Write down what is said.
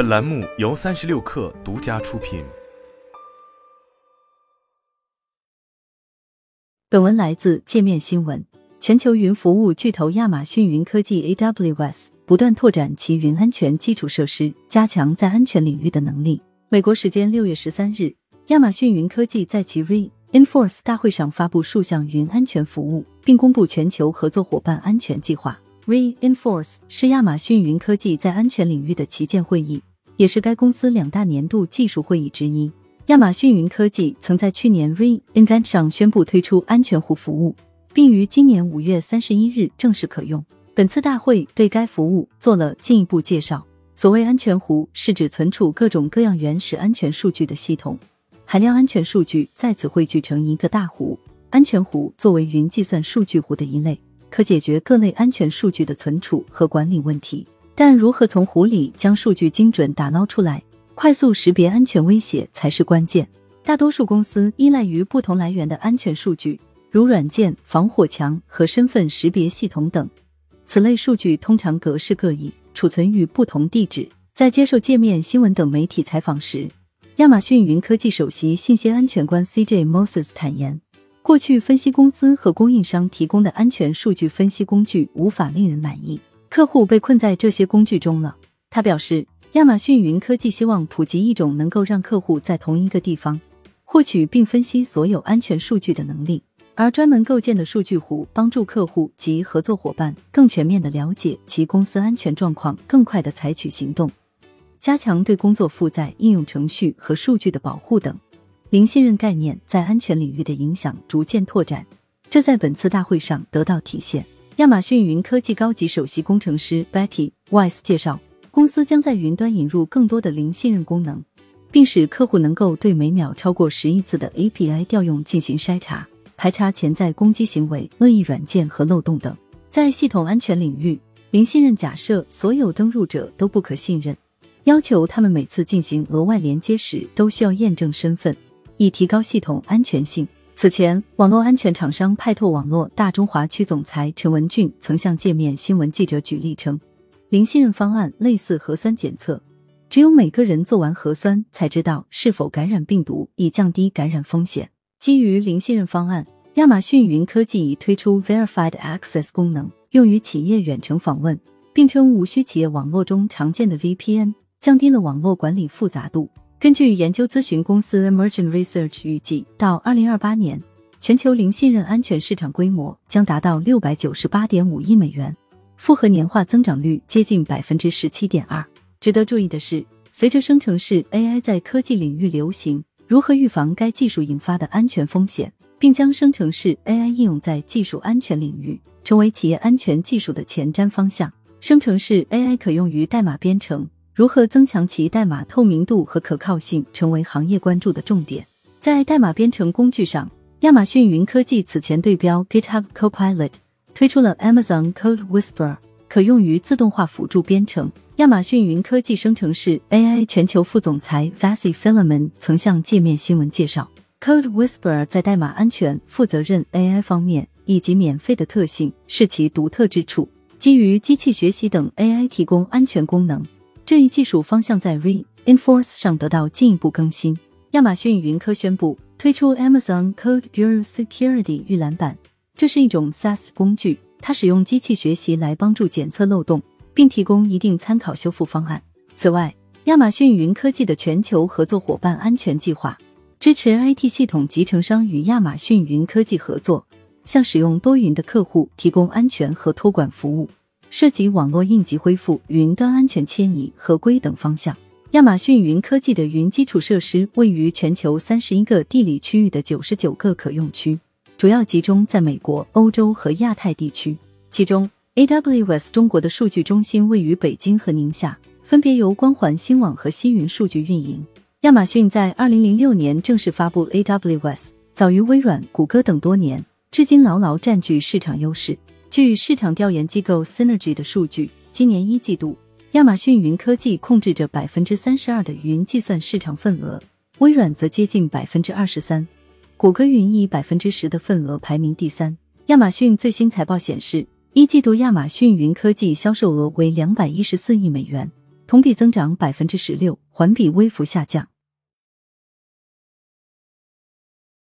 本栏目由三十六氪独家出品。本文来自界面新闻。全球云服务巨头亚马逊云科技 （AWS） 不断拓展其云安全基础设施，加强在安全领域的能力。美国时间六月十三日，亚马逊云科技在其 Reinforce 大会上发布数项云安全服务，并公布全球合作伙伴安全计划。Reinforce 是亚马逊云科技在安全领域的旗舰会议，也是该公司两大年度技术会议之一。亚马逊云科技曾在去年 Reinvent 上宣布推出安全湖服务。并于今年五月三十一日正式可用。本次大会对该服务做了进一步介绍。所谓安全湖，是指存储各种各样原始安全数据的系统，海量安全数据在此汇聚成一个大湖。安全湖作为云计算数据湖的一类，可解决各类安全数据的存储和管理问题。但如何从湖里将数据精准打捞出来，快速识别安全威胁才是关键。大多数公司依赖于不同来源的安全数据。如软件、防火墙和身份识别系统等，此类数据通常格式各异，储存于不同地址。在接受界面新闻等媒体采访时，亚马逊云科技首席信息安全官 CJ Moses 坦言，过去分析公司和供应商提供的安全数据分析工具无法令人满意，客户被困在这些工具中了。他表示，亚马逊云科技希望普及一种能够让客户在同一个地方获取并分析所有安全数据的能力。而专门构建的数据湖，帮助客户及合作伙伴更全面的了解其公司安全状况，更快的采取行动，加强对工作负载、应用程序和数据的保护等。零信任概念在安全领域的影响逐渐拓展，这在本次大会上得到体现。亚马逊云科技高级首席工程师 Becky Weiss 介绍，公司将在云端引入更多的零信任功能，并使客户能够对每秒超过十亿次的 API 调用进行筛查。排查潜在攻击行为、恶意软件和漏洞等。在系统安全领域，零信任假设所有登录者都不可信任，要求他们每次进行额外连接时都需要验证身份，以提高系统安全性。此前，网络安全厂商派拓网络大中华区总裁陈文俊曾向界面新闻记者举例称，零信任方案类似核酸检测，只有每个人做完核酸才知道是否感染病毒，以降低感染风险。基于零信任方案，亚马逊云科技已推出 Verified Access 功能，用于企业远程访问，并称无需企业网络中常见的 VPN，降低了网络管理复杂度。根据研究咨询公司 Emergent Research 预计，到二零二八年，全球零信任安全市场规模将达到六百九十八点五亿美元，复合年化增长率接近百分之十七点二。值得注意的是，随着生成式 AI 在科技领域流行。如何预防该技术引发的安全风险，并将生成式 AI 应用在技术安全领域，成为企业安全技术的前瞻方向。生成式 AI 可用于代码编程，如何增强其代码透明度和可靠性，成为行业关注的重点。在代码编程工具上，亚马逊云科技此前对标 GitHub Copilot，推出了 Amazon Code Whisperer，可用于自动化辅助编程。亚马逊云科技生成式 AI 全球副总裁 Vassie f i l a m a n 曾向界面新闻介绍，Code Whisperer 在代码安全、负责任 AI 方面以及免费的特性是其独特之处。基于机器学习等 AI 提供安全功能，这一技术方向在 Reinforce 上得到进一步更新。亚马逊云科宣布推出 Amazon Code Bureau Security 预览版，这是一种 SaaS 工具，它使用机器学习来帮助检测漏洞。并提供一定参考修复方案。此外，亚马逊云科技的全球合作伙伴安全计划支持 IT 系统集成商与亚马逊云科技合作，向使用多云的客户提供安全和托管服务，涉及网络应急恢复、云端安全迁移、合规等方向。亚马逊云科技的云基础设施位于全球三十一个地理区域的九十九个可用区，主要集中在美国、欧洲和亚太地区，其中。AWS 中国的数据中心位于北京和宁夏，分别由光环新网和西云数据运营。亚马逊在二零零六年正式发布 AWS，早于微软、谷歌等多年，至今牢牢占据市场优势。据市场调研机构 Synergy 的数据，今年一季度，亚马逊云科技控制着百分之三十二的云计算市场份额，微软则接近百分之二十三，谷歌云以百分之十的份额排名第三。亚马逊最新财报显示。一季度，亚马逊云科技销售额为两百一十四亿美元，同比增长百分之十六，环比微幅下降。